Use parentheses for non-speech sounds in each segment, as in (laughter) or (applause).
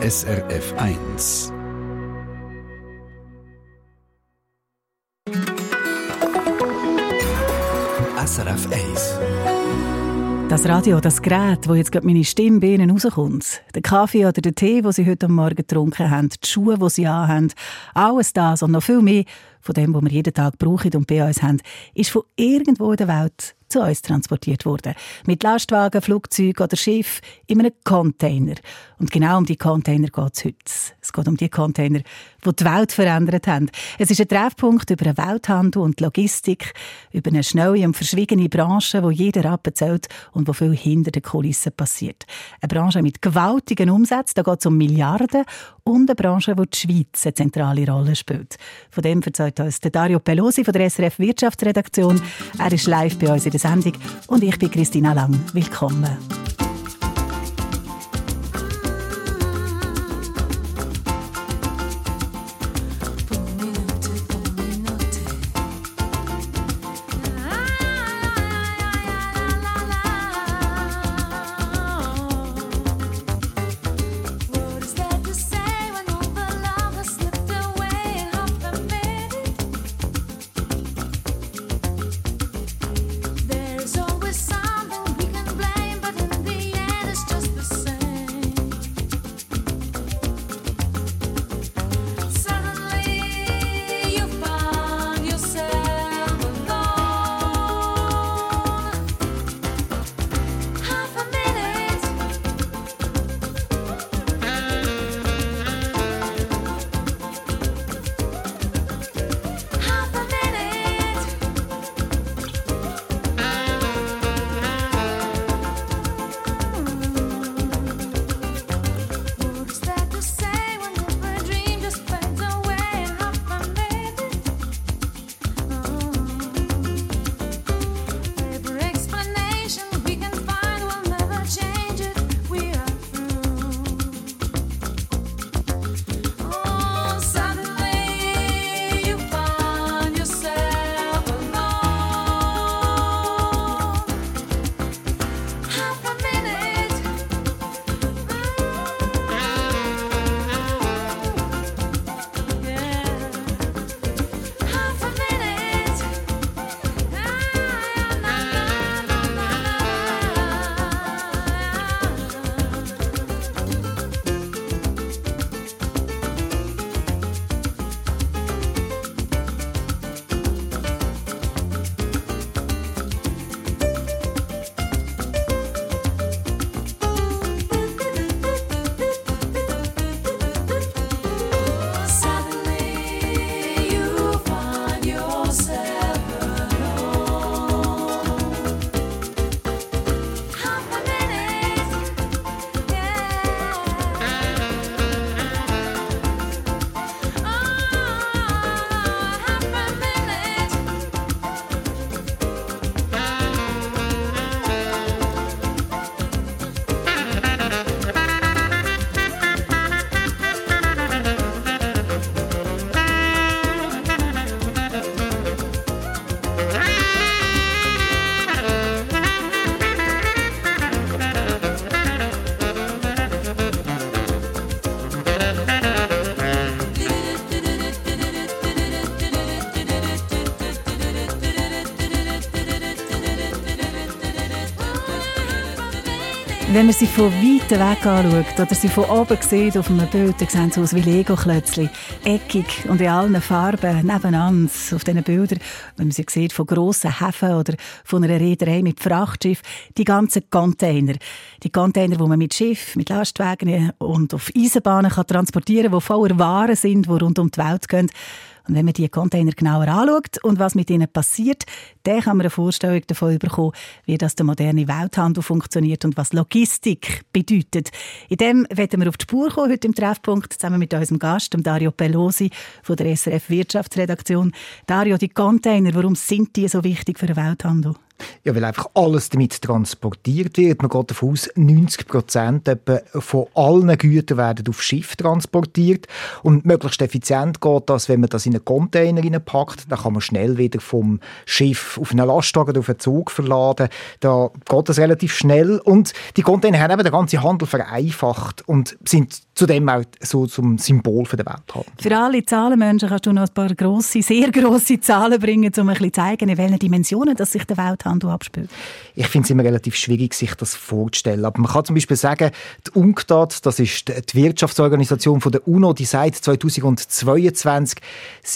SRF 1. SRF 1. Das Radio, das Gerät, wo jetzt gerade meine Stimme bei Ihnen rauskommt, der Kaffee oder der Tee, den Sie heute Morgen getrunken haben, die Schuhe, die Sie anhaben, alles das und noch viel mehr von dem, was wir jeden Tag brauchen und bei uns haben, ist von irgendwo in der Welt zu uns transportiert worden. Mit Lastwagen, Flugzeug oder Schiff in einem Container. Und genau um die Container geht es heute. Es geht um die Container, die die Welt verändert haben. Es ist ein Treffpunkt über den Welthandel und Logistik, über eine schnelle und verschwiegene Branche, wo jeder abbezahlt und wo viel hinter den Kulissen passiert. Eine Branche mit gewaltigen Umsätzen, da geht es um Milliarden und eine Branche, wo die Schweiz eine zentrale Rolle spielt. Von dem erzählt uns Dario Pelosi von der SRF Wirtschaftsredaktion. Er ist live bei uns in der Sendung und ich bin Christina Lang. Willkommen. Wenn man sie von weitem weg anschaut oder sie von oben sieht auf einem Bild, dann sehen sie aus wie Lego-Klötzchen. Eckig und in allen Farben nebeneinander auf diesen Bildern. Wenn man sie sieht von grossen Häfen oder von einer Reederei mit Frachtschiff. Die ganzen Container. Die Container, die man mit Schiff, mit Lastwagen und auf Eisenbahnen kann transportieren kann, die voller Waren sind, die rund um die Welt gehen. Und wenn man diese Container genauer anschaut und was mit ihnen passiert, dann kann man eine Vorstellung davon bekommen, wie das der moderne Welthandel funktioniert und was Logistik bedeutet. In dem werden wir auf die Spur kommen, heute im Treffpunkt, zusammen mit unserem Gast, dem Dario Pelosi von der SRF Wirtschaftsredaktion. Dario, die Container, warum sind die so wichtig für den Welthandel? Ja, weil einfach alles damit transportiert wird. Man geht davon aus, 90 Prozent von allen Gütern werden auf Schiff transportiert. Und möglichst effizient geht das, wenn man das in einen Container packt. Dann kann man schnell wieder vom Schiff auf einen Lastwagen oder auf einen Zug verladen. Da geht das relativ schnell. Und die Container haben eben den ganzen Handel vereinfacht und sind zudem auch so zum Symbol für den Welthandel. Für alle Zahlenmenschen kannst du noch ein paar grosse, sehr grosse Zahlen bringen, um ein bisschen zu zeigen, in welchen Dimensionen dass sich der Welthandel abspielt. Ich finde es immer relativ schwierig, sich das vorzustellen. Aber man kann zum Beispiel sagen, die UNCTAD, das ist die Wirtschaftsorganisation von der UNO, die seit 2022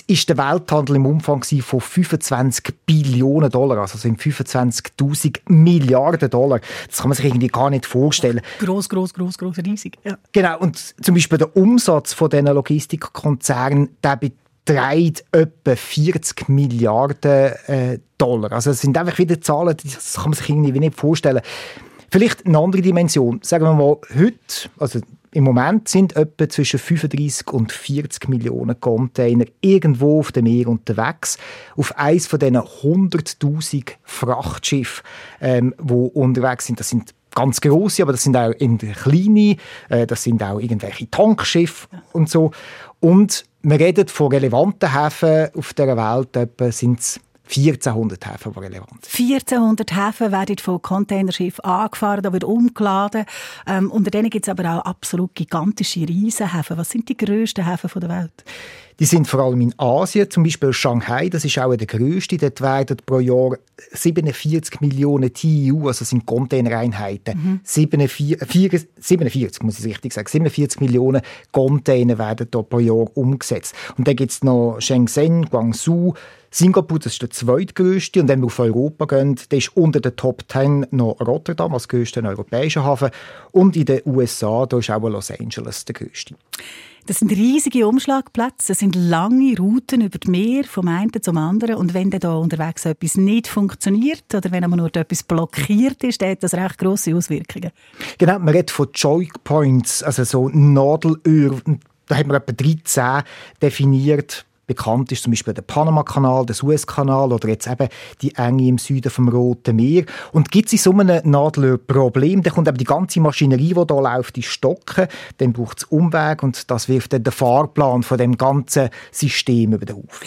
ist der Welthandel im Umfang von 25 Billionen Dollar, also sind 25.000 Milliarden Dollar. Das kann man sich irgendwie gar nicht vorstellen. Groß, groß, groß, groß, riesig. Ja. Genau. Und zum Beispiel der Umsatz von diesen Logistikkonzernen, der beträgt etwa 40 Milliarden äh, Dollar. Also es sind einfach wieder Zahlen, das kann man sich irgendwie nicht vorstellen. Vielleicht eine andere Dimension. Sagen wir mal, heute, also im Moment sind etwa zwischen 35 und 40 Millionen Container irgendwo auf dem Meer unterwegs. Auf eins von diesen 100.000 Frachtschiffen, ähm, die unterwegs sind. Das sind ganz große, aber das sind auch in kleine, äh, das sind auch irgendwelche Tankschiffe und so. Und wir reden von relevanten Häfen auf der Welt, etwa sind es 1400 Häfen, die relevant sind. 1400 Häfen werden von Containerschiffen angefahren, da wird umgeladen. Ähm, unter denen gibt es aber auch absolut gigantische Riesenhäfen. Was sind die grössten Häfen der Welt? Die sind vor allem in Asien, zum Beispiel Shanghai, das ist auch der grösste. Dort werden pro Jahr 47 Millionen TEU, also sind Containereinheiten. Mhm. 47, 47, muss ich richtig sagen, 47 Millionen Container werden dort pro Jahr umgesetzt. Und dann gibt es noch Shenzhen, Guangzhou, Singapur, das ist der zweitgrößte. Und wenn wir auf Europa gehen, dann ist unter den Top 10 noch Rotterdam als größter europäischer Hafen. Und in den USA, da ist auch Los Angeles der größte. Das sind riesige Umschlagplätze, das sind lange Routen über das Meer, vom einen zum anderen. Und wenn da unterwegs etwas nicht funktioniert oder wenn aber nur etwas blockiert ist, dann hat das recht grosse Auswirkungen. Genau, man redet von Choke Points, also so Nadelöhr. Da haben wir etwa 13 definiert Bekannt ist zum Beispiel der Panama-Kanal, der Suez-Kanal oder jetzt eben die Enge im Süden vom Roten Meer. Und gibt es in so einem Nadelöhr-Problem, dann kommt eben die ganze Maschinerie, die hier läuft, in Stocken. Dann braucht es Umweg und das wirft dann den Fahrplan von dem ganzen System über den Haufen.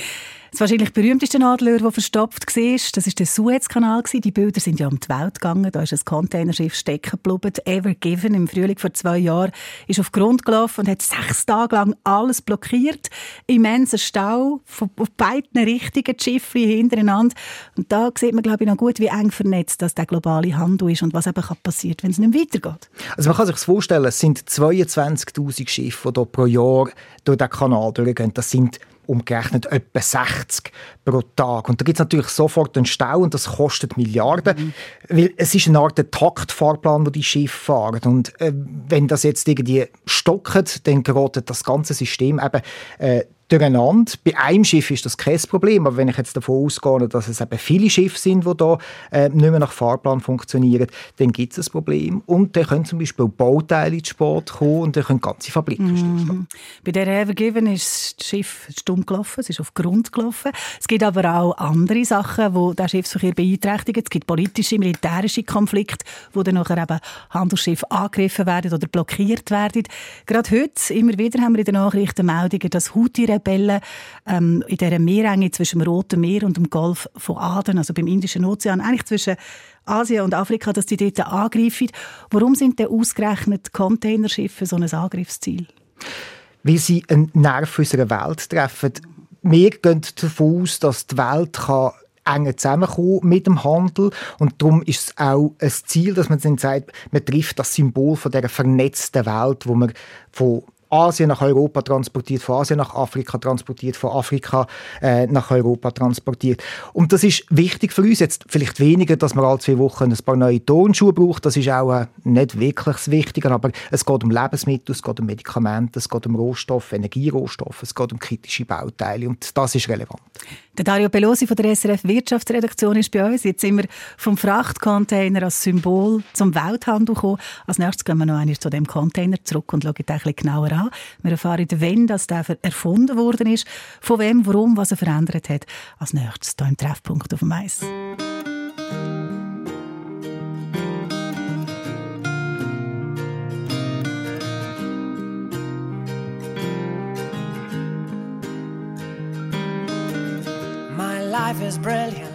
Das wahrscheinlich berühmteste Nadelöhr, das verstopft war, das war der Suezkanal. Die Bilder sind ja um die Welt gegangen. Da ist ein Containerschiff stecken geblieben. Ever Given im Frühling vor zwei Jahren ist auf Grund gelaufen und hat sechs Tage lang alles blockiert. Immenser Stau auf beiden Richtungen, die Schiffe hintereinander. Und da sieht man, glaube ich, noch gut, wie eng vernetzt das der globale Handel ist und was eben passiert, wenn es nicht weitergeht. Also man kann sich vorstellen, es sind 22'000 Schiffe, die pro Jahr durch den Kanal durchgehen. Das sind umgerechnet etwa 60 pro Tag. Und da gibt es natürlich sofort einen Stau und das kostet Milliarden, mhm. weil es ist eine Art Taktfahrplan, wo die Schiffe fahren. Und äh, wenn das jetzt irgendwie stockt, dann gerät das ganze System eben äh, durcheinander. Bei einem Schiff ist das kein Problem, aber wenn ich jetzt davon ausgehe, dass es eben viele Schiffe sind, die da äh, nicht mehr nach Fahrplan funktionieren, dann gibt es ein Problem. Und dann können zum Beispiel Bauteile ins Sport kommen und dann können ganze Fabriken mhm. stillstehen. Bei der Evergiven ist das Schiff stumm gelaufen, es ist auf Grund gelaufen. Es gibt aber auch andere Sachen, die den Schiffsverkehr beeinträchtigen. Es gibt politische, militärische Konflikte, wo dann nachher eben Handelsschiffe angegriffen werden oder blockiert werden. Gerade heute, immer wieder haben wir in den Nachrichten Meldungen, dass Houthi Rebellen ähm, in dieser Meerenge zwischen dem Roten Meer und dem Golf von Aden, also beim Indischen Ozean, eigentlich zwischen Asien und Afrika, dass die dort angreifen. Warum sind denn ausgerechnet Containerschiffe so ein Angriffsziel? Weil sie einen Nerv unserer Welt treffen. Wir gehen davon aus, dass die Welt kann enger zusammenkommen mit dem Handel und darum ist es auch ein Ziel, dass man dann sagt, man trifft das Symbol von der vernetzten Welt, wo man von Asien nach Europa transportiert, von Asien nach Afrika transportiert, von Afrika äh, nach Europa transportiert. Und das ist wichtig für uns. Jetzt vielleicht weniger, dass man alle zwei Wochen ein paar neue Turnschuhe braucht. Das ist auch äh, nicht wirklich das Wichtige. Aber es geht um Lebensmittel, es geht um Medikamente, es geht um Rohstoffe, Energierohstoffe, es geht um kritische Bauteile. Und das ist relevant. Der Dario Pelosi von der SRF Wirtschaftsredaktion ist bei uns. Jetzt sind wir vom Frachtcontainer als Symbol zum Welthandel gekommen. Als nächstes gehen wir noch einmal zu dem Container zurück und schauen ein bisschen genauer an. Wir erfahren, wann das der erfunden worden ist, von wem, warum, was er verändert hat. Als nächstes hier im Treffpunkt auf dem Eis. life is brilliant.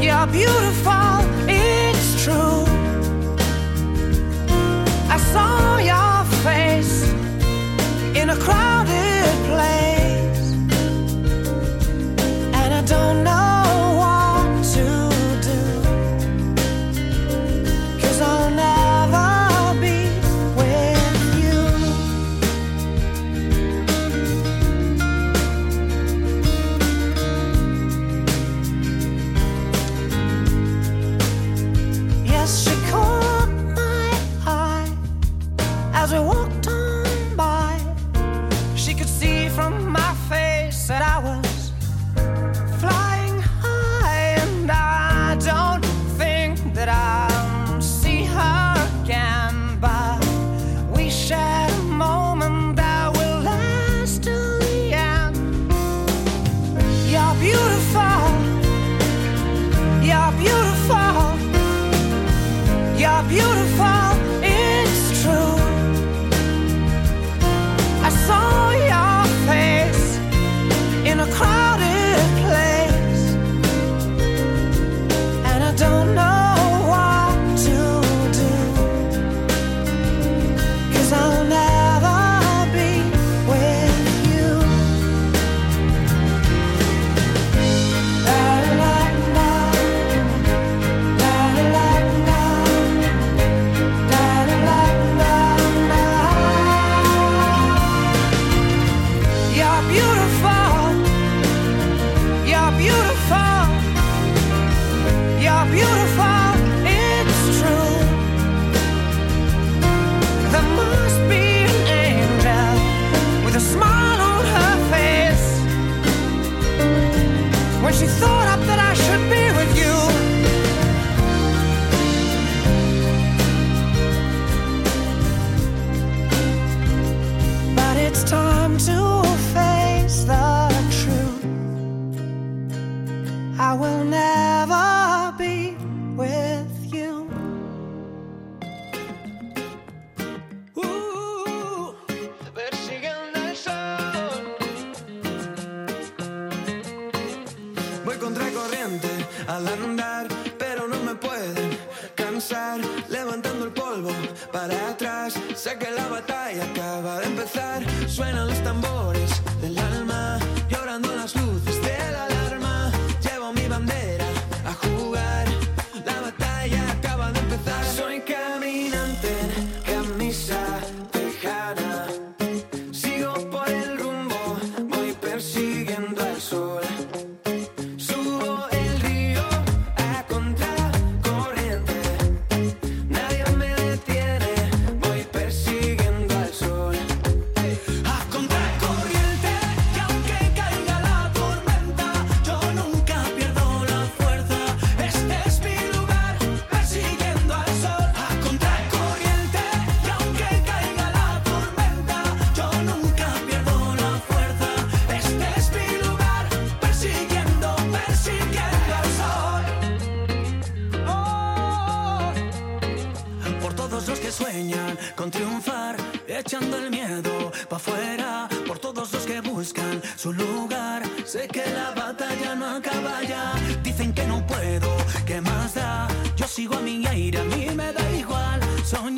You're beautiful. It's true. I saw your face in a crowded place. And I don't know.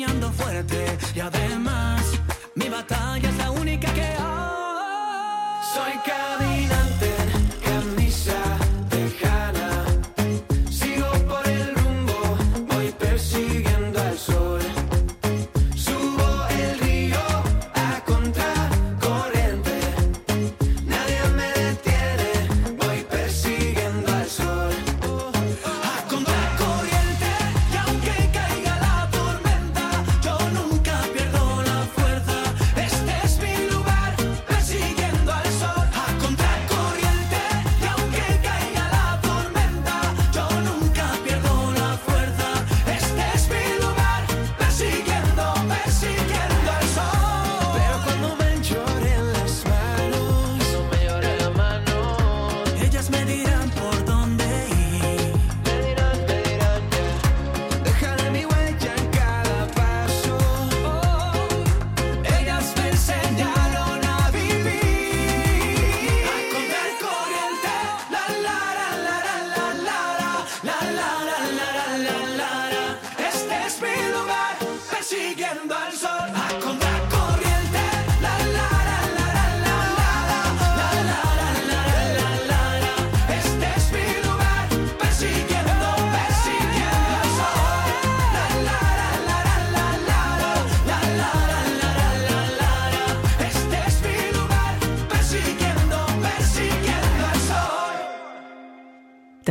soñando fuerte y además mi batalla es la única que hay. Soy cabina.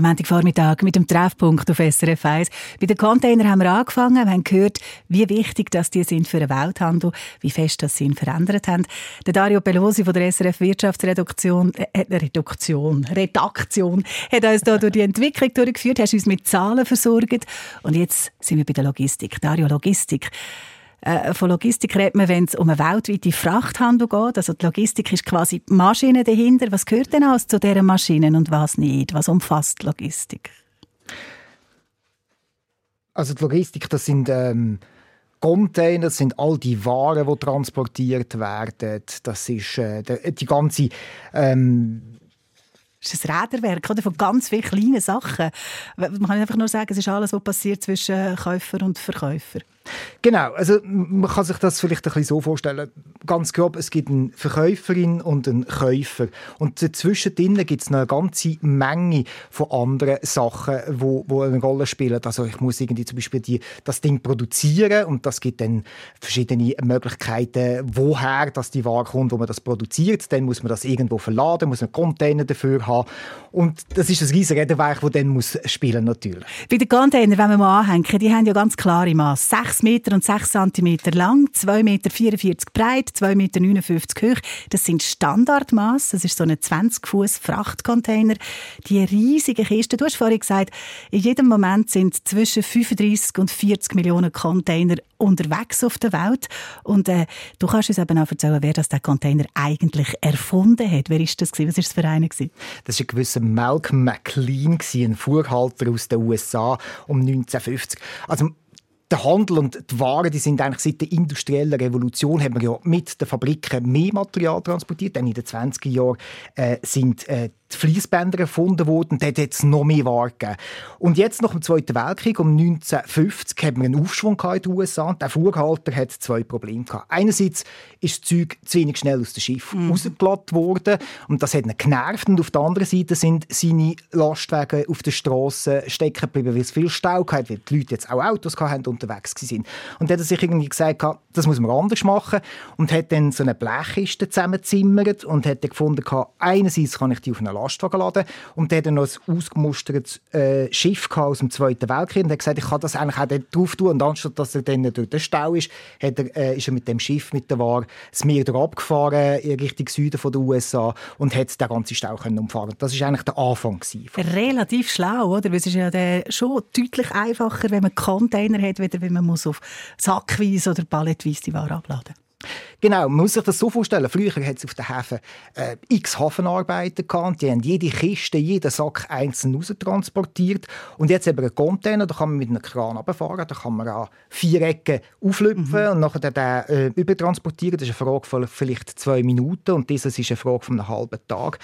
Der Montagvormittag mit dem Treffpunkt auf SRF 1. Bei den Containern haben wir angefangen. Wir haben gehört, wie wichtig dass die sind für den Welthandel, wie fest das sie ihn verändert haben. Der Dario Pelosi von der SRF Wirtschaftsreduktion, äh, Reduktion, Redaktion, hat uns hier durch die Entwicklung durchgeführt, hast uns mit Zahlen versorgt. Und jetzt sind wir bei der Logistik. Dario, Logistik. Äh, von Logistik redet man, wenn es um einen weltweiten Frachthandel geht. Also die Logistik ist quasi die Maschine dahinter. Was gehört denn alles zu dieser Maschinen und was nicht? Was umfasst Logistik? Also die Logistik, das sind ähm, Container, das sind all die Waren, die transportiert werden. Das ist äh, die ganze ähm, das ist ein Räderwerk oder, von ganz vielen kleinen Sachen. Man kann einfach nur sagen, es ist alles, was passiert zwischen Käufer und Verkäufer. Genau, also man kann sich das vielleicht ein bisschen so vorstellen. Ganz grob, es gibt eine Verkäuferin und einen Käufer. Und dazwischen gibt es noch eine ganze Menge von anderen Sachen, die wo, wo eine Rolle spielen. Also ich muss irgendwie zum Beispiel die, das Ding produzieren und das gibt dann verschiedene Möglichkeiten, woher das die Ware kommt, wo man das produziert. Dann muss man das irgendwo verladen, muss einen Container dafür haben. Und das ist ein riesiges Räderwerk, das dann muss spielen natürlich. Bei den Containern, wenn wir mal anhängen, die haben ja ganz klare Maße. 6 Meter und 6 cm lang, 2,44 Meter breit, 2,59 Meter hoch. Das sind Standardmaße. Das ist so ein 20 Fuß Frachtcontainer. Die riesige Kiste. Du hast vorhin gesagt, in jedem Moment sind zwischen 35 und 40 Millionen Container unterwegs auf der Welt. Und äh, du kannst uns eben auch erzählen, wer das den Container eigentlich erfunden hat. Wer ist das gewesen? Was ist das für einer gewesen? Das war ein gewisser Malcolm McLean, ein Fuhrhalter aus den USA um 1950. Also der Handel und die Waren, die sind eigentlich seit der industriellen Revolution, haben wir ja mit den Fabriken mehr Material transportiert. Dann in den 20er Jahren äh, sind äh, die Fließbänder erfunden wurden, dort hat es noch mehr Ware gegeben. Und jetzt nach dem Zweiten Weltkrieg, um 1950, haben wir einen Aufschwung in den USA. Der Fuhrhalter hat zwei Probleme gehabt. Einerseits ist das Zeug zu wenig schnell aus dem Schiff mhm. rausgeladen worden und das hat ihn genervt. Und auf der anderen Seite sind seine Lastwagen auf der Straße stecken geblieben, weil es viel Stau hatte, weil die Leute jetzt auch Autos hatten und unterwegs waren. Und dann hat er sich irgendwie gesagt, das muss man anders machen und hat dann so eine Blechkiste zusammengezimmert und hat dann gefunden, einerseits kann ich die auf einer Lastwagen laden. Und der hat dann noch ein ausgemustertes äh, Schiff aus dem Zweiten Weltkrieg und hat gesagt, ich kann das eigentlich auch drauf tun. Und anstatt dass er dann durch den Stau ist, hat er, äh, ist er mit dem Schiff, mit der Ware, das Meer abgefahren in Richtung Süden von den USA und hat den ganzen Stau können umfahren. Das war eigentlich der Anfang. Relativ schlau, oder? Weil es ist ja schon deutlich einfacher, wenn man Container hat, wieder wenn man muss auf Sackweise oder Palletweise die Ware abladen Genau, man muss sich das so vorstellen. Früher hat es auf den Häfen äh, x Hafenarbeiter gehabt. Die haben jede Kiste, jeden Sack einzeln raustransportiert. Und jetzt haben wir einen Container, da kann man mit einem Kran runterfahren, da kann man an vier Ecken auflüpfen mhm. und nachher den äh, übertransportieren. Das ist eine Frage von vielleicht zwei Minuten und dieses ist eine Frage von einem halben Tag.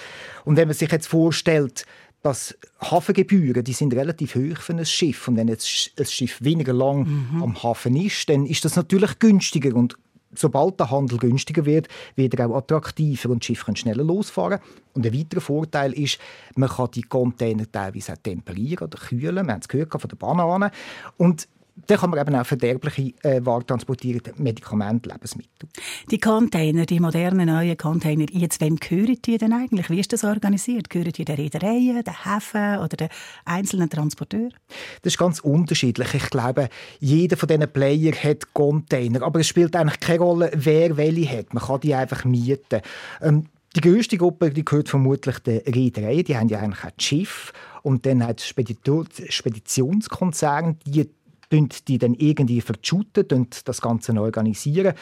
Und wenn man sich jetzt vorstellt, dass Hafengebühren, die sind relativ hoch für ein Schiff. Und wenn jetzt ein Schiff weniger lang mhm. am Hafen ist, dann ist das natürlich günstiger. Und sobald der Handel günstiger wird, wird er auch attraktiver und die Schiffe können schneller losfahren. Und ein weiterer Vorteil ist, man kann die Container teilweise auch temperieren oder kühlen. Wir haben es gehört von den Bananen. Und dann kann man eben auch verderbliche äh, Waren transportieren, Medikamente, Lebensmittel. Die Container, die modernen neuen Container, jetzt wem gehören die denn eigentlich? Wie ist das organisiert? Gehören die den Reedereien, den Häfen oder den einzelnen Transporteuren? Das ist ganz unterschiedlich. Ich glaube, jeder von diesen Player hat Container, aber es spielt eigentlich keine Rolle, wer welche hat. Man kann die einfach mieten. Ähm, die größte Gruppe die gehört vermutlich der Reederei. Die haben ja eigentlich auch das Schiff und dann hat Speditionskonzern, die die dann irgendwie verschuten das Ganze organisieren.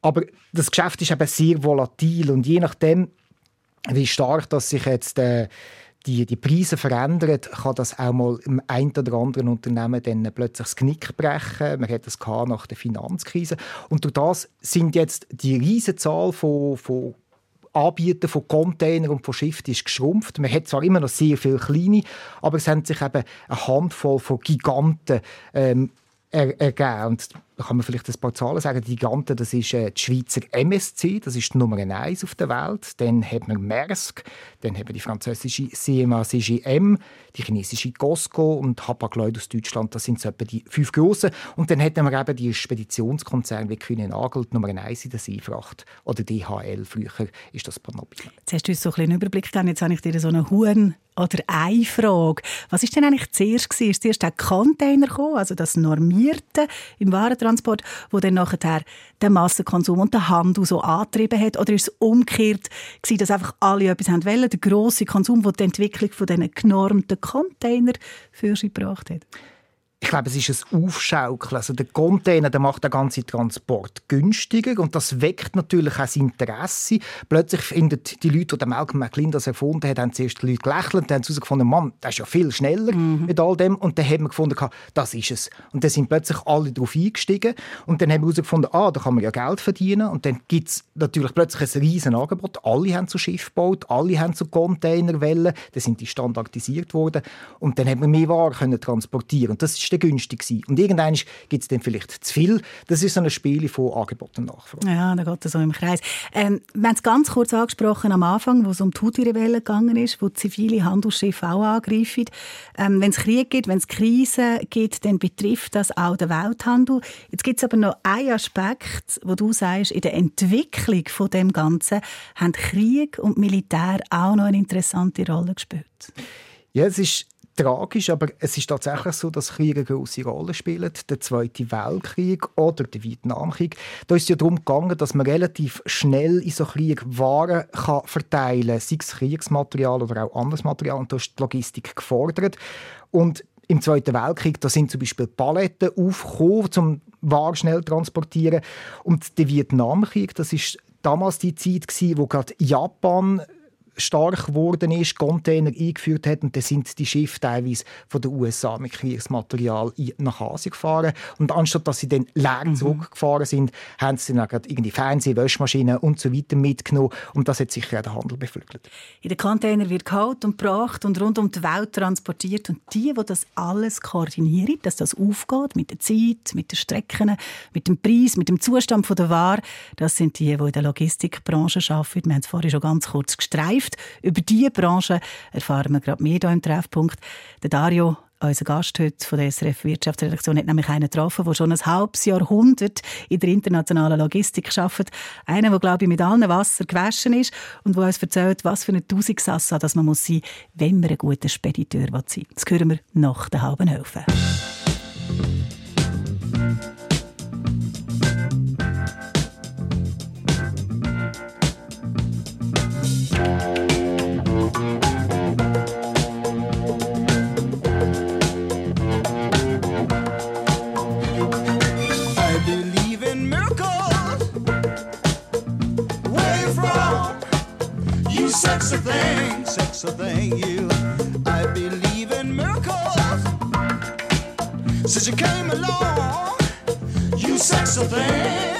Aber das Geschäft ist eben sehr volatil und je nachdem, wie stark das sich jetzt äh, die, die Preise verändern, kann das auch mal im einen oder anderen Unternehmen dann plötzlich das Knick brechen. Man hat das nach der Finanzkrise. Und durch das sind jetzt die Riesenzahl von, von Anbieten von Containern und von Schiffen ist geschrumpft. Man hat zwar immer noch sehr viele kleine, aber es haben sich eben eine Handvoll von Giganten ähm, ergeben. Und da kann man vielleicht ein paar Zahlen sagen. Die Giganten, das ist äh, die Schweizer MSC, das ist die Nummer 1 auf der Welt. Dann haben wir Maersk, dann haben wir die französische CMA CGM, die chinesische Costco und Hapag-Lloyd aus Deutschland. Das sind so etwa die fünf grossen. Und dann hätten wir eben die Speditionskonzerne wie Kühne Nagel, die Nummer 1 in der Seefracht oder DHL. Früher ist das Panoply. Jetzt hast du uns so ein einen Überblick gegeben. Jetzt habe ich dir so einen Huhn oder eine Frage. Was ist denn eigentlich zuerst gewesen? Ist zuerst der Container gekommen, also das Normierte im Warentransport, wo dann nachher den Massenkonsum und den Handel so angetrieben hat? Oder ist es umgekehrt gewesen, dass einfach alle etwas haben wollen, der grosse Konsum, der die Entwicklung von diesen genormten Container für sie gebracht hat? Ich glaube, es ist ein Aufschaukeln. Also der Container der macht den ganzen Transport günstiger und das weckt natürlich auch das Interesse. Plötzlich finden die Leute, die Malcolm McLean das erfunden hat, haben zuerst die Leute gelächelt, dann haben sie herausgefunden, Mann, das ist ja viel schneller mhm. mit all dem. Und dann haben wir gefunden, das ist es. Und dann sind plötzlich alle darauf eingestiegen und dann haben wir herausgefunden, ah, da kann man ja Geld verdienen. Und dann gibt es natürlich plötzlich ein riesen Angebot. Alle haben so Schiff gebaut, alle haben so Containerwellen, dann sind die standardisiert worden und dann haben wir mehr Waren können transportieren. Und das ist dann günstig gewesen. Und irgendwann gibt es dann vielleicht zu viel. Das ist so ein Spiel von Angebot und Nachfrage. Ja, da geht es so im Kreis. Ähm, wir haben es ganz kurz angesprochen am Anfang, wo es um die Houthi-Rebellen gegangen ist, wo zivile Handelsschiffe auch angreifen. Ähm, wenn es Krieg gibt, wenn es Krisen gibt, dann betrifft das auch den Welthandel. Jetzt gibt es aber noch einen Aspekt, wo du sagst, in der Entwicklung von dem Ganzen haben Krieg und Militär auch noch eine interessante Rolle gespielt. Ja, es ist tragisch, aber es ist tatsächlich so, dass Kriege eine grosse Rolle spielen. Der Zweite Weltkrieg oder der Vietnamkrieg. Da ist es ja darum gegangen, dass man relativ schnell in so Krieg Waren kann verteilen kann, sei es Kriegsmaterial oder auch anderes Material. Und da ist die Logistik gefordert. Und im Zweiten Weltkrieg, da sind zum Beispiel Paletten aufgekommen, um Waren schnell zu transportieren. Und der Vietnamkrieg, das ist damals die Zeit gewesen, wo gerade Japan stark geworden ist, Container eingeführt hat und dann sind die Schiffe teilweise von den USA mit Kriegsmaterial nach Asien gefahren und anstatt dass sie dann leer mhm. zurückgefahren sind, haben sie dann auch irgendwie Fernseh, Wäschmaschinen und so weiter mitgenommen und das hat sicher auch den Handel beflügelt. In den Container wird geholt und gebracht und rund um die Welt transportiert und die, die das alles koordinieren, dass das aufgeht mit der Zeit, mit den Strecken, mit dem Preis, mit dem Zustand der Ware, das sind die, die in der Logistikbranche arbeiten. Wir haben es vorhin schon ganz kurz gestreift. Zukunft. Über diese Branche erfahren wir gerade mehr hier im Treffpunkt. Der Dario unser Gast heute von der SRF Wirtschaftsredaktion hat nämlich einen getroffen, der schon ein halbes Jahrhundert in der internationalen Logistik arbeitet. Einer, der, glaube ich, mit allen Wasser gewaschen ist und der uns erzählt, was für eine Tausigsassa dass man sein muss, wenn man ein guter Spediteur sein will. Das hören wir nach der halben Hälfte. Thing, thank you. I believe in miracles. Since you came along, you sexy thing.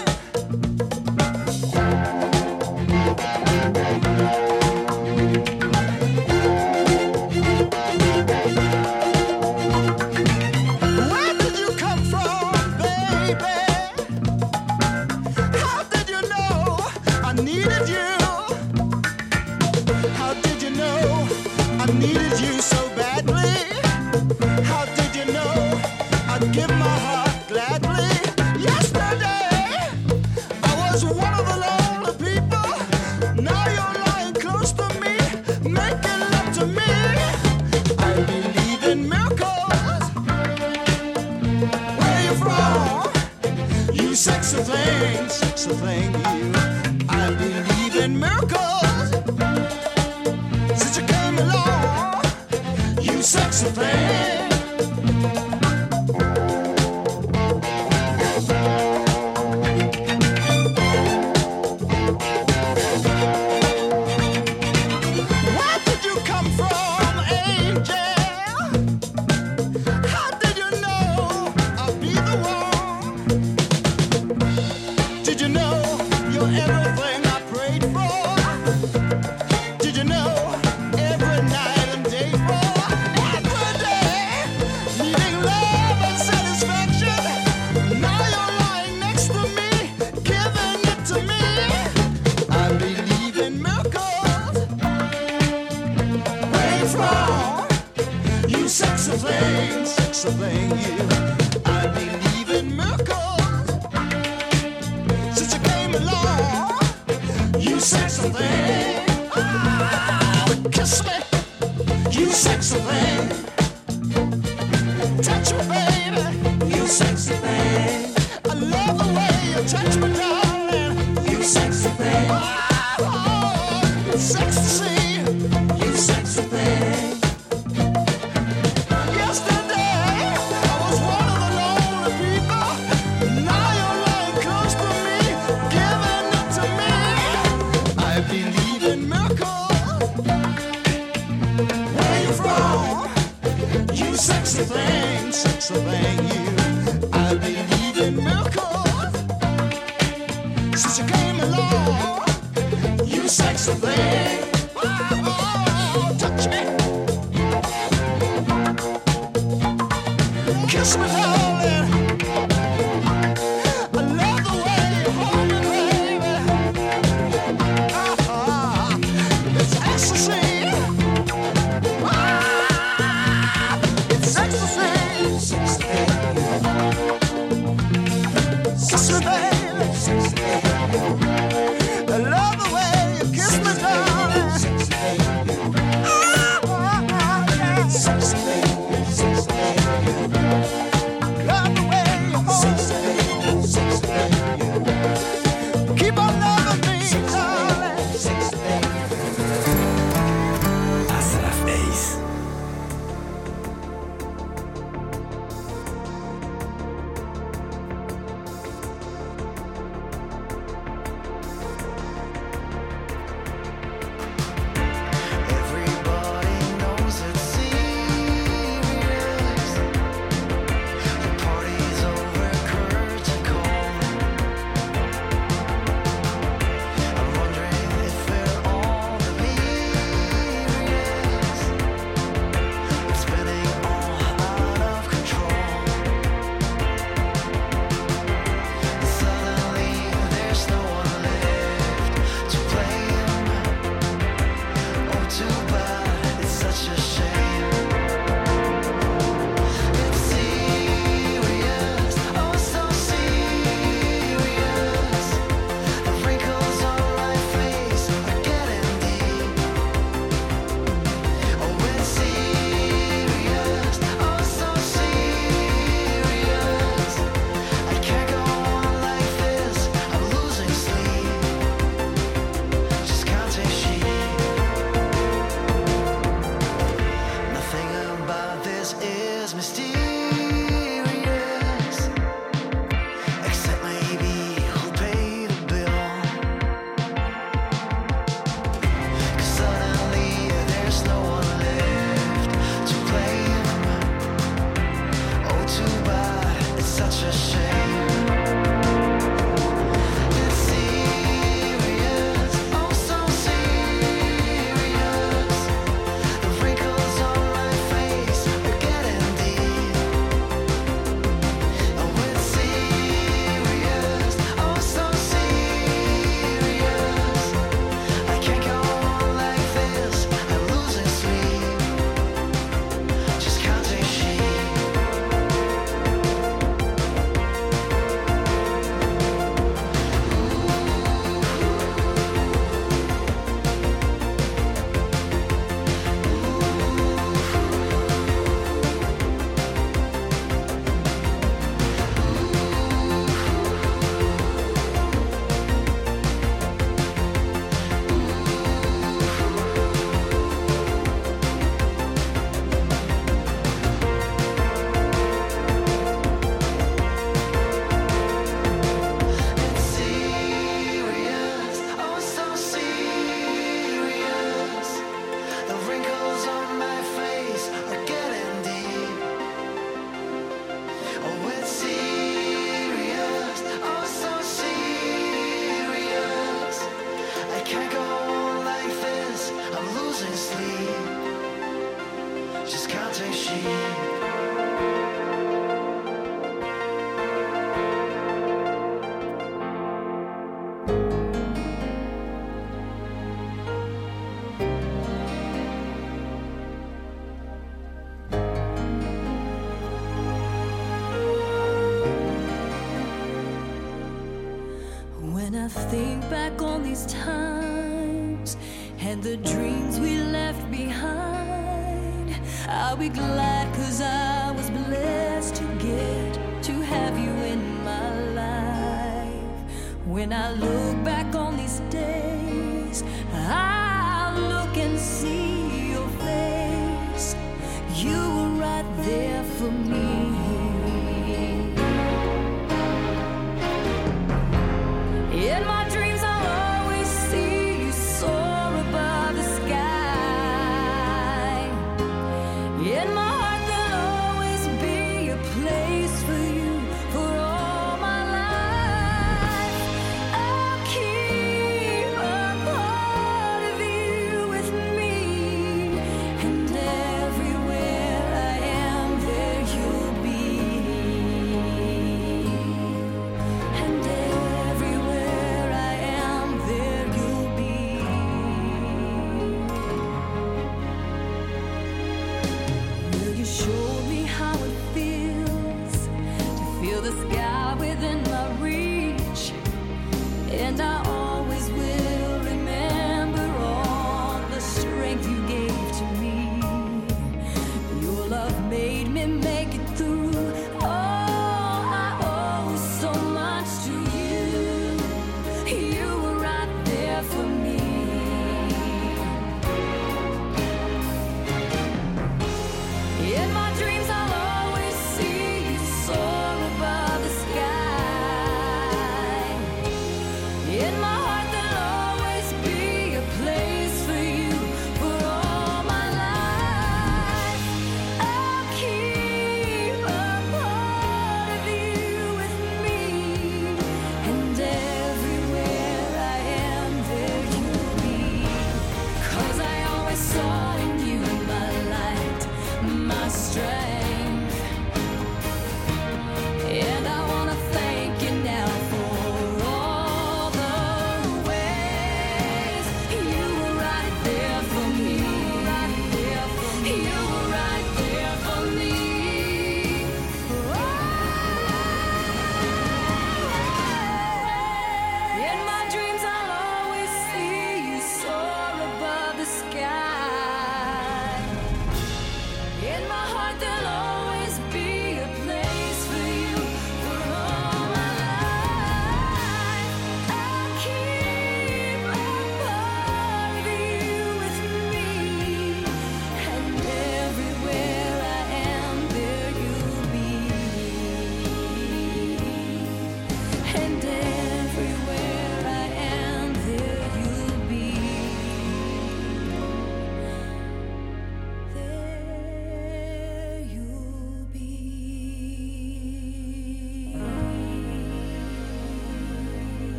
Back on these times and the dreams we left behind, I'll be glad cause I was blessed to get to have you in my life. When I look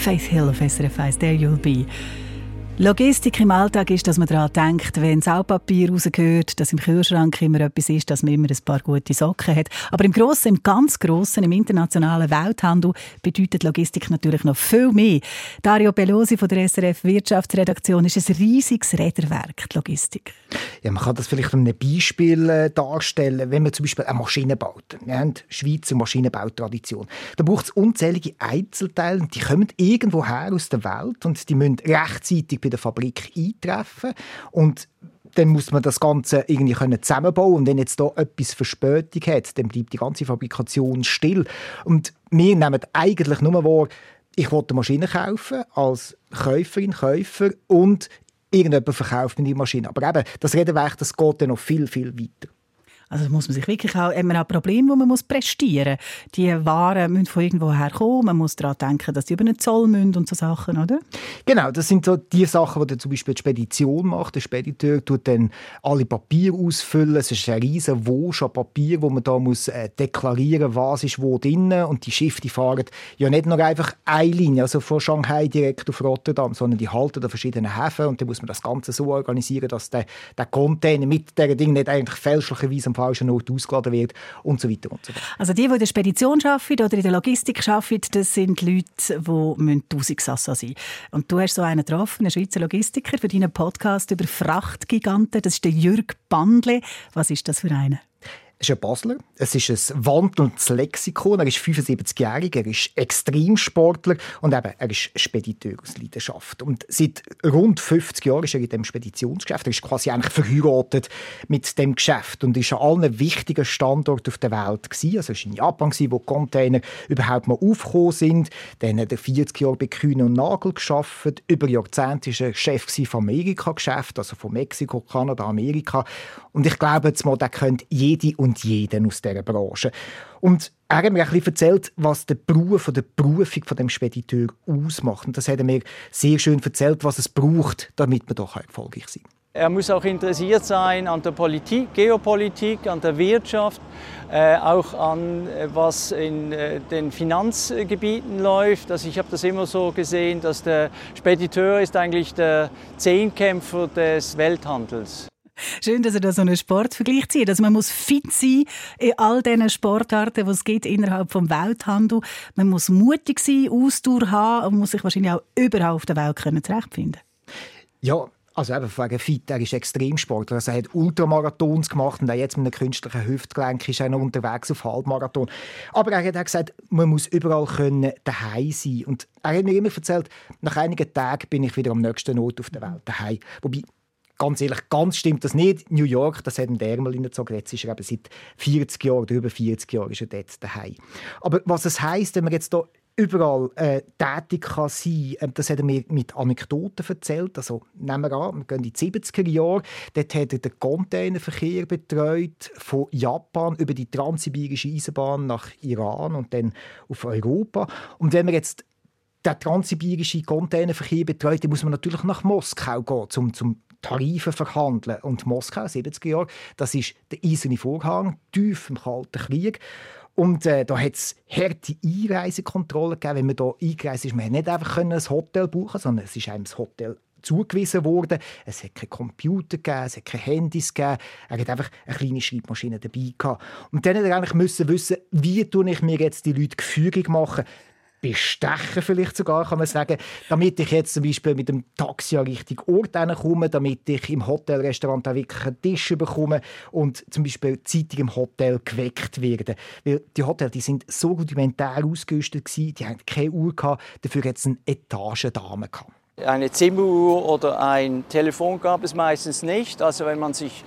Faith Hill auf SRF 1, There You'll Be. Logistik im Alltag ist, dass man daran denkt, wenn Saupapier rausgehört, dass im Kühlschrank immer etwas ist, dass man immer ein paar gute Socken hat. Aber im Grossen, im ganz Grossen, im internationalen Welthandel bedeutet Logistik natürlich noch viel mehr. Dario Pelosi von der SRF Wirtschaftsredaktion ist ein riesiges Räderwerk, die Logistik. Ja, man kann das vielleicht an einem Beispiel äh, darstellen, wenn man zum Beispiel eine Maschine baut. Wir haben Schweizer Maschinenbautradition. Da braucht es unzählige Einzelteile, die kommen irgendwo her aus der Welt und die müssen rechtzeitig bei der Fabrik eintreffen und dann muss man das Ganze irgendwie können zusammenbauen und wenn jetzt da etwas Verspätung hat, dann bleibt die ganze Fabrikation still. Und wir nehmen eigentlich nur wahr, ich wollte Maschine kaufen als Käuferin, Käufer und irgendjemand verkauft mir die Maschine. Aber eben, das Redenwerk, das geht dann noch viel, viel weiter. Also muss man sich wirklich auch, man hat Probleme, die man muss prestieren muss. Die Waren müssen von irgendwo herkommen. Man muss daran denken, dass sie über einen Zoll müssen und so Sachen, oder? Genau, das sind so die Sachen, die dann zum Beispiel die Spedition macht. Der Spediteur tut dann alle Papiere ausfüllen. Es ist ein riesen Wursch an Papier, wo man da muss äh, deklarieren, was ist wo drin. Und die Schiffe, die fahren ja nicht nur einfach eine Linie, also von Shanghai direkt auf Rotterdam, sondern die halten an verschiedenen Häfen und dann muss man das Ganze so organisieren, dass der, der Container mit der Ding nicht eigentlich fälschlicherweise am falschen Ort ausgeladen wird und so weiter und so fort. Also die, die in der Spedition arbeiten oder in der Logistik arbeiten, das sind Leute, die Tausigsassa sein müssen. Und du hast so einen getroffen, einen Schweizer Logistiker, für deinen Podcast über Frachtgiganten. Das ist der Jürg Bandle. Was ist das für einer? Ist ein Basler. Es ist ein wandelndes Lexikon. Er ist 75-jährig, er ist Extremsportler und eben, er ist Spediteur aus Leidenschaft. Und seit rund 50 Jahren ist er in dem Speditionsgeschäft. Er ist quasi eigentlich verheiratet mit dem Geschäft und ist an allen wichtigen Standorten auf der Welt gewesen. Also er war in Japan, wo Container überhaupt mal aufgekommen sind. Dann hat er 40 Jahre bei Kühne und Nagel geschafft. Über Jahrzehnte war er Chef vom Amerika-Geschäft, also von Mexiko, Kanada, Amerika. Und ich glaube jetzt mal, der könnte jede und und jeden aus dieser Branche. Und er hat mir ein bisschen erzählt, was der Beruf oder die Berufung von dem Spediteur ausmacht. Und das hat er mir sehr schön erzählt, was es braucht, damit man doch erfolgreich sein kann. Er muss auch interessiert sein an der Politik, Geopolitik, an der Wirtschaft, äh, auch an äh, was in äh, den Finanzgebieten läuft. Also ich habe das immer so gesehen, dass der Spediteur ist eigentlich der Zehnkämpfer des Welthandels. Schön, dass er da so einen Sportvergleich zieht. Also man muss fit sein in all diesen Sportarten, die es gibt innerhalb des Welthandels. Man muss mutig sein, Ausdauer haben und muss sich wahrscheinlich auch überall auf der Welt können zurechtfinden Ja, also eben wegen fit, er ist Extremsportler. Also er hat Ultramarathons gemacht und auch jetzt mit einem künstlichen Hüftgelenk ist er noch unterwegs auf Halbmarathon. Aber er hat auch gesagt, man muss überall können daheim sein. Und er hat mir immer erzählt, nach einigen Tagen bin ich wieder am nächsten Ort auf der Welt daheim. Wobei ganz ehrlich, ganz stimmt das nicht. New York, das hat ein Ärmel hineingezogen. Jetzt ist er eben seit 40 Jahren über 40 Jahren ist er dort daheim. Aber was es heisst, wenn man jetzt hier überall äh, tätig kann sein kann. Äh, das hat er mir mit Anekdoten erzählt. Also, nehmen wir an, wir gehen in die 70er Jahre. Dort hat er den Containerverkehr betreut von Japan über die transsibirische Eisenbahn nach Iran und dann auf Europa. Und wenn wir jetzt den transsibirischen Containerverkehr betreut, dann muss man natürlich nach Moskau gehen, um zum Tarife verhandeln. Und Moskau, 70er Jahre, das ist der eiserne Vorhang, tief im Kalten Krieg. Und äh, da hat es harte Einreisekontrollen gegeben. Wenn man hier eingereist ist, man nicht einfach ein Hotel buchen sondern es ist einem das Hotel zugewiesen worden. Es hat keinen Computer gegeben, es hat keine Handys gegeben. Er hat einfach eine kleine Schreibmaschine dabei gehabt. Und dann musste er eigentlich müssen wissen, wie tue ich mir jetzt die Leute gefügig machen, bestechen vielleicht sogar, kann man sagen, damit ich jetzt zum Beispiel mit dem Taxi an richtig Ort komme, damit ich im Hotelrestaurant auch wirklich einen Tisch bekomme und zum Beispiel zeitig im Hotel geweckt werde. Weil die Hotels die sind so rudimentär ausgerüstet gewesen, die hatten keine Uhr gehabt, dafür es eine Etagendame gehabt. Eine Zimmeruhr oder ein Telefon gab es meistens nicht. Also wenn man sich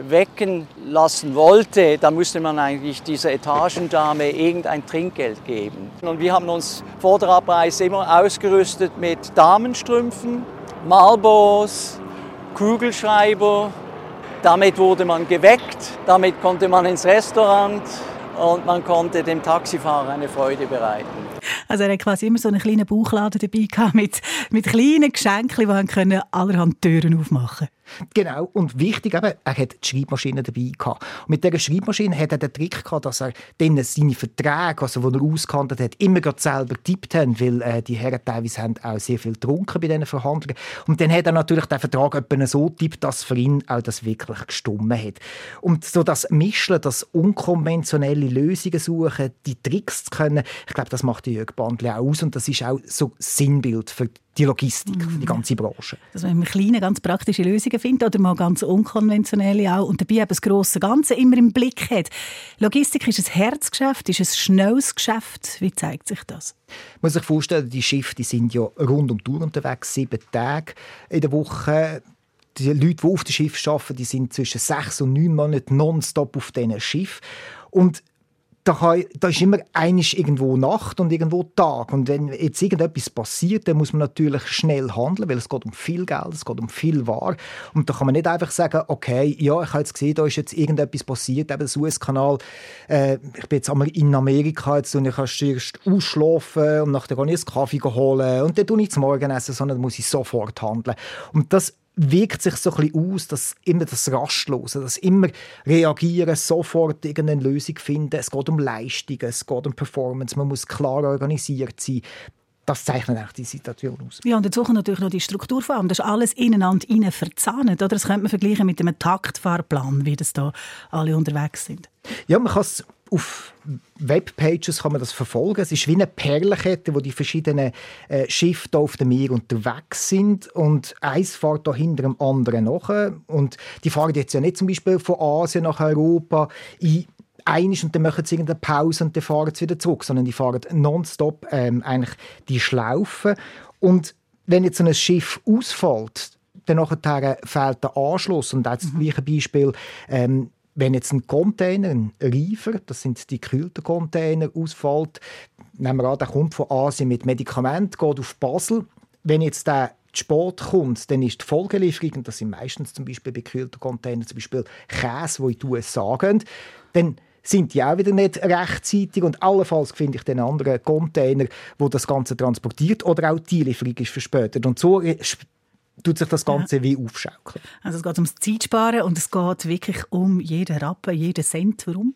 wecken lassen wollte, dann musste man eigentlich dieser Etagendame irgendein Trinkgeld geben. Und wir haben uns vor der Abreise immer ausgerüstet mit Damenstrümpfen, Marlboros, Kugelschreiber. Damit wurde man geweckt, damit konnte man ins Restaurant und man konnte dem Taxifahrer eine Freude bereiten. Also er hat quasi immer so einen kleinen Bauchladen dabei gehabt mit, mit kleinen Geschenken, die allerhand Türen aufmachen Genau, und wichtig eben, er hat die Schreibmaschine dabei gehabt. Und mit dieser Schreibmaschine hat er den Trick gehabt, dass er dann seine Verträge, also die er ausgehandelt hat, immer selber getippt hat, weil äh, die Herren teilweise haben auch sehr viel getrunken bei diesen Verhandlungen. Und dann hat er natürlich den Vertrag so tippt, dass für ihn auch das wirklich gestummen hat. Und so das Mischen, das unkonventionelle Lösungen suchen, die Tricks zu können, ich glaube, das macht Jörg Bandli auch aus und das ist auch so Sinnbild für die Logistik, für die ganze Branche. Dass man im Kleinen ganz praktische Lösungen findet oder mal ganz unkonventionelle auch und dabei eben das grosse Ganze immer im Blick hat. Logistik ist ein Herzgeschäft, ist ein schnelles Geschäft. Wie zeigt sich das? Man muss sich vorstellen, die Schiffe die sind ja rund um die Tour unterwegs, sieben Tage in der Woche die Leute, die auf dem Schiff arbeiten, die sind zwischen sechs und neun Monaten nonstop auf diesen Schiff. Und da, kann, da ist immer einisch irgendwo Nacht und irgendwo Tag. Und wenn jetzt irgendetwas passiert, dann muss man natürlich schnell handeln, weil es geht um viel Geld, es geht um viel Ware. Und da kann man nicht einfach sagen, okay, ja, ich habe jetzt gesehen, da ist jetzt irgendetwas passiert, eben der Suezkanal. Äh, ich bin jetzt einmal in Amerika jetzt und ich kann erst ausschlafen und nachher gehe ich einen Kaffee holen und dann tue ich zum Morgenessen, sondern muss ich sofort handeln. Und das wirkt sich so ein bisschen aus, dass immer das Rastlose, dass immer reagieren, sofort irgendeine Lösung finden. Es geht um Leistungen, es geht um Performance, man muss klar organisiert sein. Das zeichnet auch die Situation aus. Ja, und dazu kommt natürlich noch die Struktur vor. Das ist alles ineinander rein verzahnt. Oder? Das könnte man vergleichen mit einem Taktfahrplan, wie das da alle unterwegs sind. Ja, man kann es auf Webpages kann man das verfolgen. Es ist wie eine Perlenkette, wo die verschiedenen äh, Schiffe auf dem Meer unterwegs sind und eins fährt da hinter dem anderen nach. Und die fahren jetzt ja nicht zum Beispiel von Asien nach Europa in einisch und dann machen sie irgendeine Pause und dann fahren sie wieder zurück, sondern die fahren nonstop ähm, eigentlich die Schlaufe. Und wenn jetzt so ein Schiff ausfällt, dann nachher fehlt der Anschluss. Und das mhm. gleiche Beispiel, ähm, wenn jetzt ein Container, ein Reifer, das sind die gekühlten Container, ausfällt, nehmen wir an, der kommt von Asien mit Medikament, geht auf Basel. Wenn jetzt der Sport kommt, dann ist die Folgelieferung, und das sind meistens zum Beispiel bei gekühlten Containern, zum Beispiel Käse, wo in die USA gehen, dann sind die auch wieder nicht rechtzeitig und allenfalls finde ich den anderen Container, wo das Ganze transportiert oder auch die Lieferung ist verspätet. Und so tut sich das Ganze ja. wie aufschaukeln. Also es geht ums Zeitsparen und es geht wirklich um jeden Rappen, jeden Cent. Warum?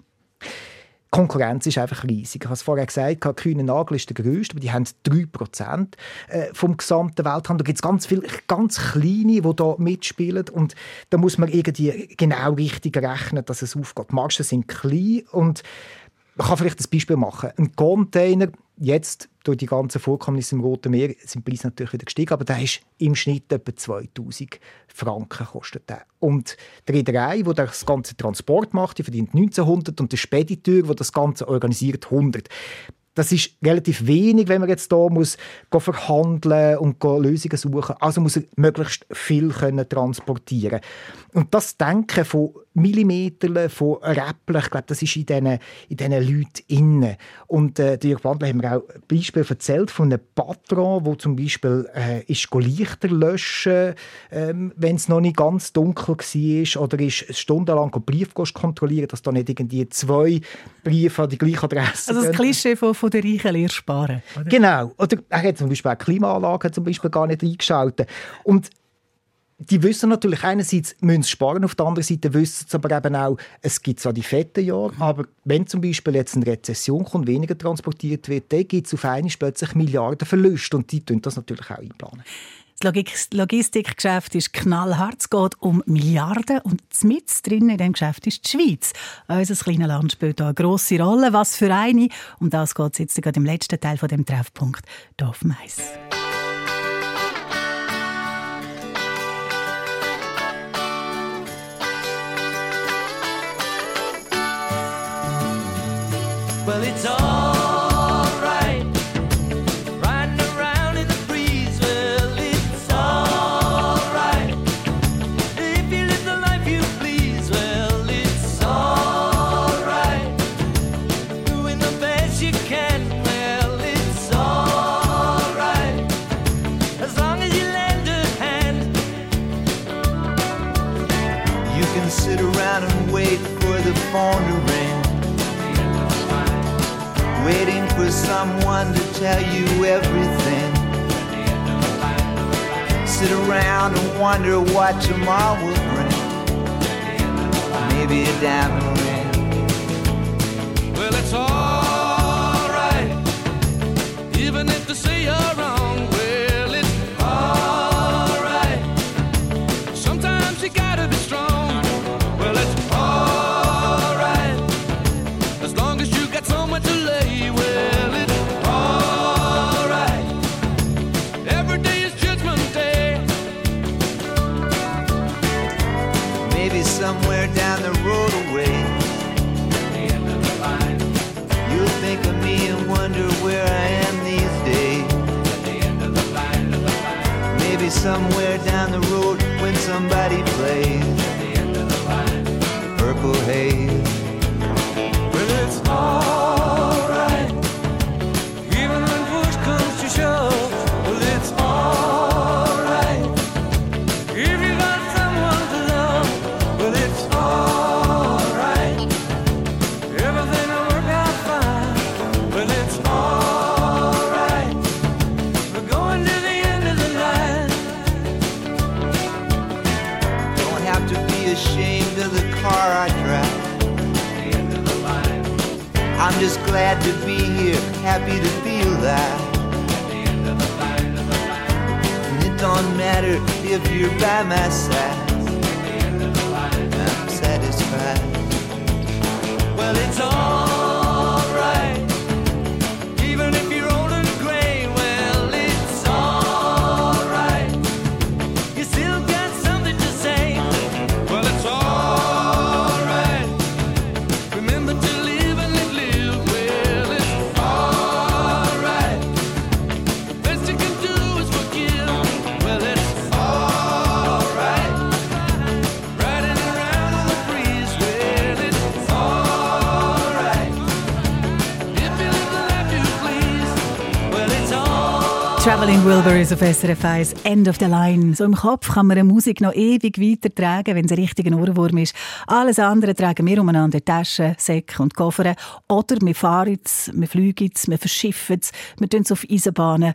Konkurrenz ist einfach riesig. Ich habe es vorher gesagt, Kühne Nagel ist der grösste, aber die haben 3% äh, vom gesamten Welthandel. Da gibt es ganz viele ganz kleine, die da mitspielen und da muss man irgendwie genau richtig rechnen, dass es aufgeht. Die Margen sind klein und man kann vielleicht ein Beispiel machen. Ein Container Jetzt, durch die ganzen Vorkommnisse im Roten Meer, sind die Preise natürlich wieder gestiegen, aber der ist im Schnitt etwa 2000 Franken kostet der. Und die Reederei, die das ganze Transport macht, die verdient 1900 und der Spediteur, der das Ganze organisiert, 100. Das ist relativ wenig, wenn man jetzt hier muss verhandeln und Lösungen suchen. Also muss er möglichst viel können transportieren. Und das Denken von Millimetern, von Räppeln, ich glaube, das ist in diesen, in diesen Leuten innen. Und äh, Dirk Wandler haben mir auch ein Beispiel erzählt von einem Patron, wo zum Beispiel äh, ist Lichter löschen, ähm, wenn es noch nicht ganz dunkel war, oder ist stundenlang Briefpost kontrollieren, dass da nicht irgendwie zwei Briefe an die gleiche Adresse Also das. Klischee von, von der reichen Lehre sparen. Oder? Genau. Oder er hat zum Beispiel auch Klimaanlagen zum Beispiel gar nicht eingeschaltet. Und die wissen natürlich einerseits, müssen sie sparen, auf der anderen Seite wissen sie aber eben auch, es gibt zwar die fetten Jahre, aber wenn zum Beispiel jetzt eine Rezession kommt, weniger transportiert wird, dann gibt es auf einmal plötzlich Milliarden Verluste und die tun das natürlich auch einplanen. Das Logistikgeschäft ist knallhart. Es geht um Milliarden. Und mit drin in diesem Geschäft ist die Schweiz. Unser kleines Land spielt eine grosse Rolle. Was für eine. Um das geht es jetzt gerade im letzten Teil von dem Treffpunkt Dorf Mais. Well, someone to tell you everything. Sit around and wonder what tomorrow will bring. Maybe a diamond somewhere down the road when somebody plays happy to feel that. And it don't matter if you're by my side. Traveling Wilburys auf SRF 1, End of the Line. So im Kopf kann man eine Musik noch ewig weiter tragen, wenn es ein richtiger Ohrwurm ist. Alles andere tragen wir umeinander Taschen, Säcke und Koffer. Oder wir fahren es, wir fliegen es, wir verschiffen es, wir tun es auf Eisenbahnen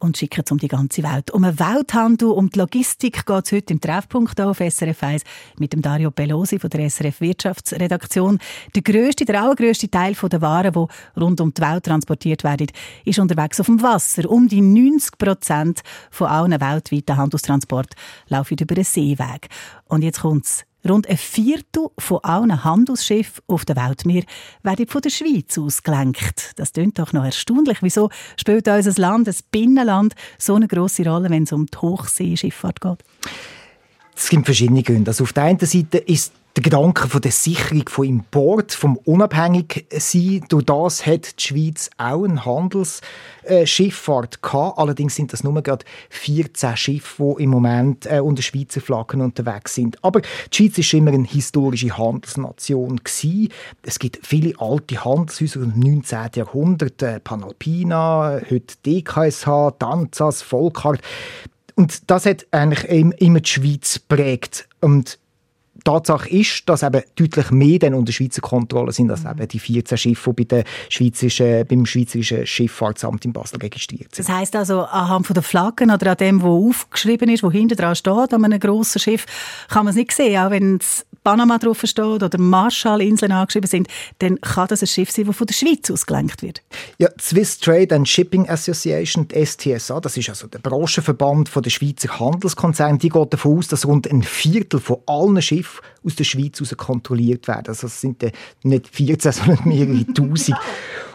und schicken es um die ganze Welt. Um den Welthandel, um die Logistik geht es heute im Treffpunkt auf SRF 1 mit dem Dario Pelosi von der SRF Wirtschaftsredaktion. Der grösste, der allergrösste Teil der Waren, die rund um die Welt transportiert werden, ist unterwegs auf dem Wasser. Um die 90 Prozent von allen weltweiten Handelstransport laufen über einen Seeweg. Und jetzt kommt's. Rund ein Viertel von allen Handelsschiffen auf der Welt wir werden von der Schweiz ausgelenkt. Das klingt doch noch erstaunlich. Wieso spielt unser Land, ein Binnenland, so eine grosse Rolle, wenn es um die Hochseeschifffahrt geht? Es gibt verschiedene Gründe. Also auf der einen Seite ist der Gedanke von der Sicherung von Import, vom Unabhängigsein. Durch das hat die Schweiz auch eine Handelsschifffahrt gehabt. Allerdings sind das nur gerade 14 Schiffe, die im Moment äh, unter Schweizer Flaggen unterwegs sind. Aber die Schweiz ist immer eine historische Handelsnation gewesen. Es gibt viele alte Handelshäuser im 19. Jahrhundert, äh, Panalpina, heute DKSH, Danzas, Volkart. Und das hat eigentlich immer die Schweiz geprägt. Und Tatsache ist, dass eben deutlich mehr dann unter Schweizer Kontrolle sind als eben die 14 Schiffe, die bei der Schweizerischen, beim Schweizerischen Schifffahrtsamt in Basel registriert sind. Das heisst also, anhand von der Flaggen oder an dem, wo aufgeschrieben ist, wo hinten dran steht, an einem grossen Schiff, kann man es nicht sehen. Auch wenn es Panama drauf steht oder Marshallinseln angeschrieben sind, dann kann das ein Schiff sein, das von der Schweiz ausgelenkt wird. Ja, die Swiss Trade and Shipping Association, die STSA, das ist also der Branchenverband von der Schweizer Handelskonzerne, die geht davon aus, dass rund ein Viertel von allen Schiffen aus der Schweiz heraus kontrolliert werden. Also es sind nicht 14, sondern mehrere Tausend. (laughs)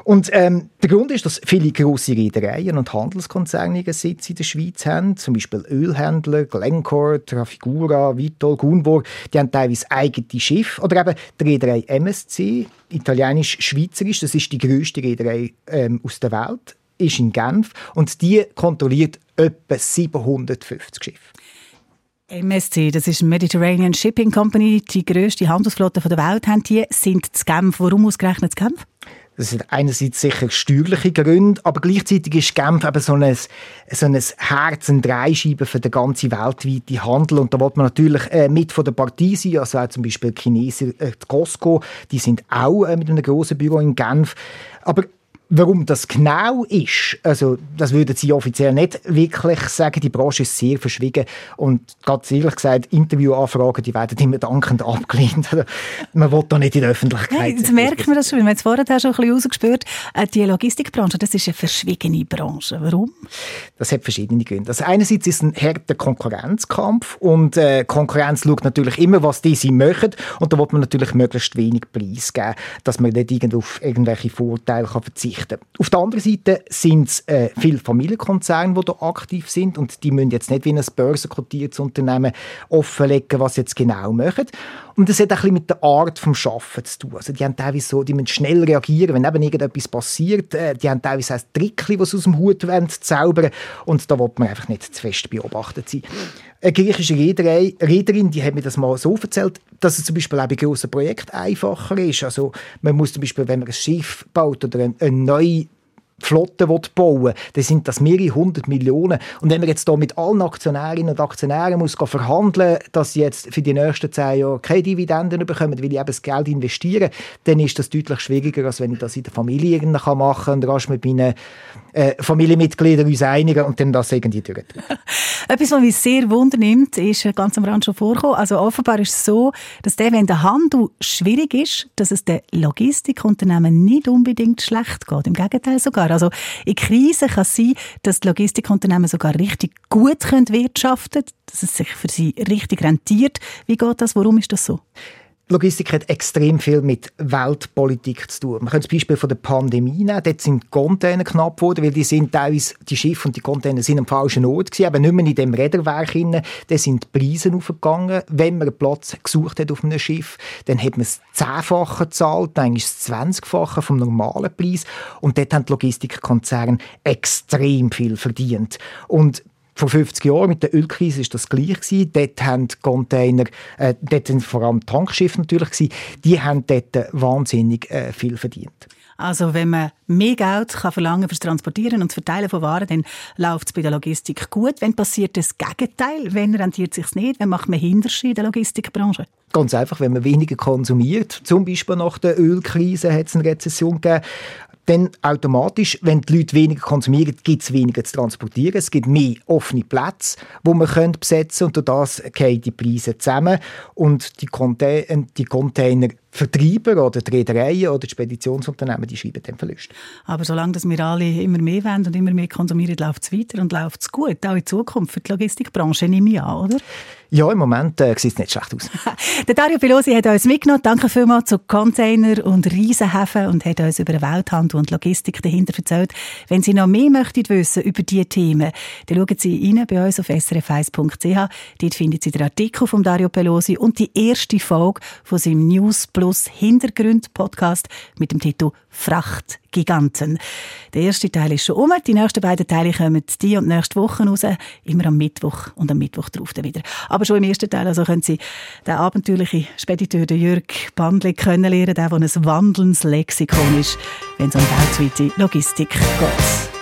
Und ähm, der Grund ist, dass viele grosse Reedereien und Handelskonzerne ihren Sitz in der Schweiz haben. Zum Beispiel Ölhändler, Glencore, Trafigura, Vitol, Gunvor. Die haben teilweise eigene Schiffe. Oder eben die Reederei MSC, italienisch-schweizerisch. Das ist die grösste Reederei ähm, aus der Welt. Ist in Genf. Und die kontrolliert etwa 750 Schiffe. MSC, das ist Mediterranean Shipping Company, die grösste Handelsflotte der Welt, haben die, sind zu Genf. Warum ausgerechnet zu Genf? Das sind einerseits sicher steuerliche Gründe, aber gleichzeitig ist Genf eben so ein, so ein Herz, ein Dreischeibe für den ganzen weltweiten Handel. Und da wird man natürlich äh, mit von der Partie sein, also auch zum Beispiel die Chinesen, äh, Costco, die sind auch äh, mit einem grossen Büro in Genf. Aber Warum das genau ist, also das würden Sie offiziell nicht wirklich sagen. Die Branche ist sehr verschwiegen und ganz ehrlich gesagt, Interviewanfragen, die werden immer dankend abgelehnt. Also, man will da nicht in der Öffentlichkeit. Hey, jetzt merkt man das schon. Wir haben es vorher schon ein bisschen rausgespürt. Äh, die Logistikbranche, das ist eine verschwiegene Branche. Warum? Das hat verschiedene Gründe. Also einerseits ist es ein harter Konkurrenzkampf und äh, Konkurrenz schaut natürlich immer, was diese machen und da will man natürlich möglichst wenig Preis geben, dass man nicht auf irgendwelche Vorteile kann verzichten kann. Auf der anderen Seite sind es äh, viele Familienkonzerne, die da aktiv sind und die müssen jetzt nicht wie ein börsenkotiertes Unternehmen offenlegen, was sie jetzt genau machen. Und das hat auch ein mit der Art des Arbeiten zu tun. Also die haben teilweise so, die müssen schnell reagieren, wenn eben irgendetwas passiert. Äh, die haben teilweise auch Trickchen, die sie aus dem Hut wollen, zaubern Und da will man einfach nicht zu fest beobachtet sein. Eine griechische Reederei, die hat mir das mal so erzählt, dass es zum Beispiel auch bei grossen Projekten einfacher ist. Also man muss zum Beispiel, wenn man ein Schiff baut oder eine, eine neue Flotte bauen dann sind das mehrere hundert Millionen. Und wenn man jetzt hier mit allen Aktionärinnen und Aktionären muss verhandeln dass sie jetzt für die nächsten zehn Jahre keine Dividenden bekommen, weil ich eben das Geld investieren, dann ist das deutlich schwieriger, als wenn ich das in der Familie machen kann und rasch mit meinen äh, Familienmitgliedern uns einigen und dann das irgendwie durch. (laughs) Etwas, was mich sehr wundernimmt, ist ganz am Rand schon vorgekommen. Also offenbar ist es so, dass der, wenn der Handel schwierig ist, dass es den Logistikunternehmen nicht unbedingt schlecht geht. Im Gegenteil sogar. Also in Krisen kann es sein, dass die Logistikunternehmen sogar richtig gut wirtschaften können, dass es sich für sie richtig rentiert. Wie geht das? Warum ist das so? Logistik hat extrem viel mit Weltpolitik zu tun. Man kann das Beispiel von der Pandemie nehmen. Dort sind Container knapp geworden, weil die sind teilweise, die Schiffe und die Container sind am falschen Ort gewesen, aber nicht mehr in dem Räderwerk hinein. Da sind die Preise aufgegangen. Wenn man einen Platz gesucht hat auf einem Schiff, dann hat man es zehnfache gezahlt, eigentlich das zwanzigfache vom normalen Preis. Und dort haben die Logistikkonzerne extrem viel verdient. Und vor 50 Jahren mit der Ölkrise ist das gleich gewesen. Dort haben die Container, äh, dort sind vor allem Tankschiffe natürlich gewesen, die haben dort wahnsinnig äh, viel verdient. Also wenn man mehr Geld kann verlangen fürs Transportieren und das Verteilen von Waren, dann läuft es bei der Logistik gut. Wenn passiert das Gegenteil? Wenn rentiert es sich nicht? Wenn macht man Hinterschi in der Logistikbranche? Ganz einfach, wenn man weniger konsumiert. Zum Beispiel nach der Ölkrise hat es eine Rezession gegeben. Dann automatisch, wenn die Leute weniger konsumieren, gibt es weniger zu transportieren. Es gibt mehr offene Plätze, wo man könnte besetzen und durch das gehen die Preise zusammen. Und die, Container, die Containervertreiber oder die Reedereien oder die Speditionsunternehmen, die schreiben den Verlust. Aber solange dass wir alle immer mehr wollen und immer mehr konsumieren, läuft es weiter und läuft es gut. Auch in Zukunft für die Logistikbranche, nehme ich an, oder? Ja, im Moment äh, sieht es nicht schlecht aus. (laughs) Der Dario Pelosi hat uns mitgenommen. Danke vielmals zu Container und Riesenhäfen und hat uns über den Welthandel und Logistik dahinter erzählt. Wenn Sie noch mehr möchten wissen über diese Themen, dann schauen Sie rein bei uns auf srf1.ch. Dort finden Sie den Artikel von Dario Pelosi und die erste Folge von seinem News Plus Hintergrund Podcast mit dem Titel Frachtgiganten. Der erste Teil ist schon um. Die nächsten beiden Teile kommen die und nächste Woche raus. Immer am Mittwoch und am Mittwoch drauf dann wieder. Aber schon im ersten Teil also können Sie den abenteuerlichen Spediteur Jürg Bandli kennenlernen, der, der ein wandelndes Lexikon ist, wenn es um weltweite Logistik geht.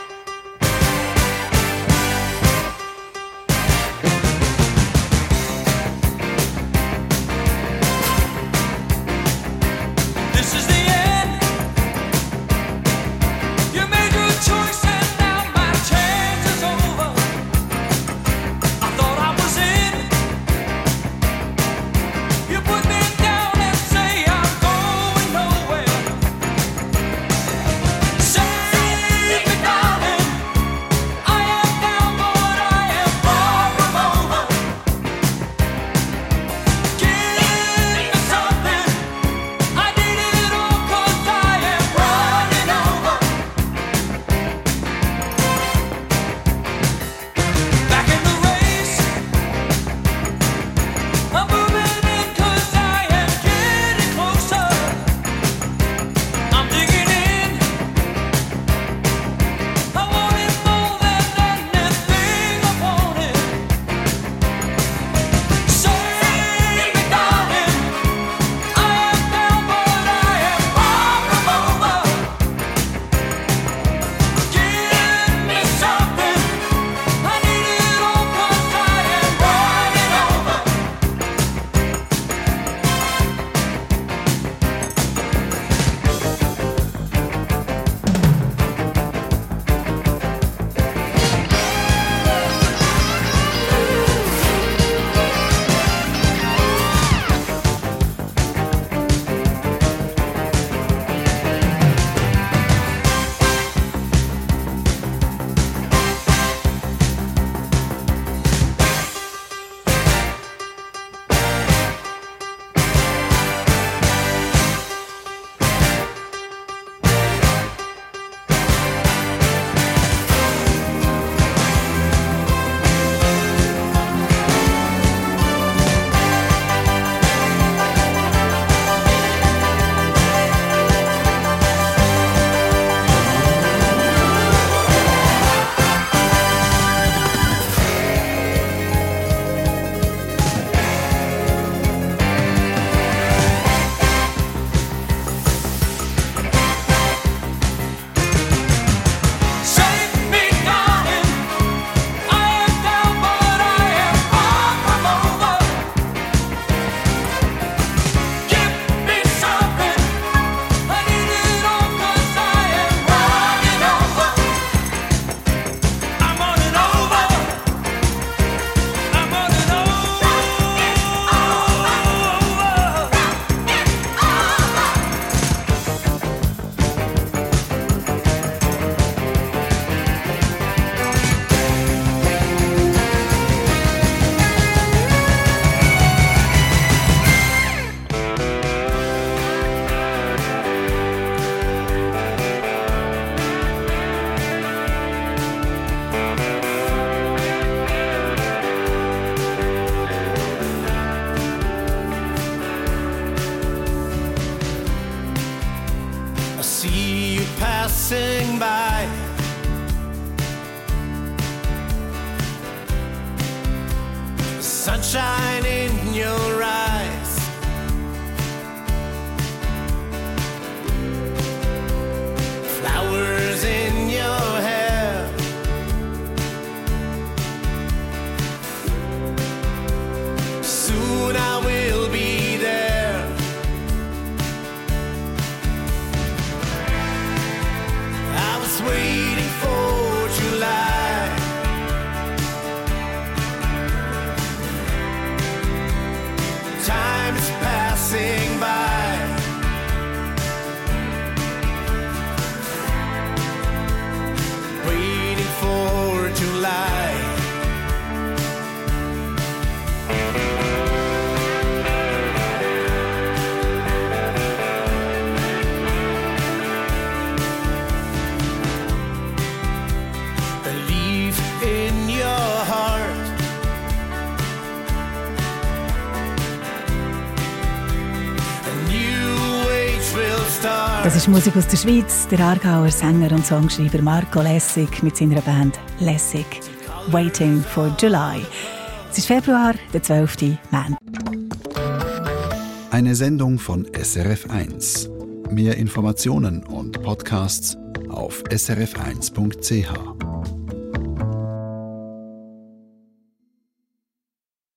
Ist Musik aus der Schweiz. Der Aargauer Sänger und Songschreiber Marco Lessig mit seiner Band Lessig. Waiting for July. Es ist Februar, der 12. Mann. Eine Sendung von SRF1. Mehr Informationen und Podcasts auf srf1.ch.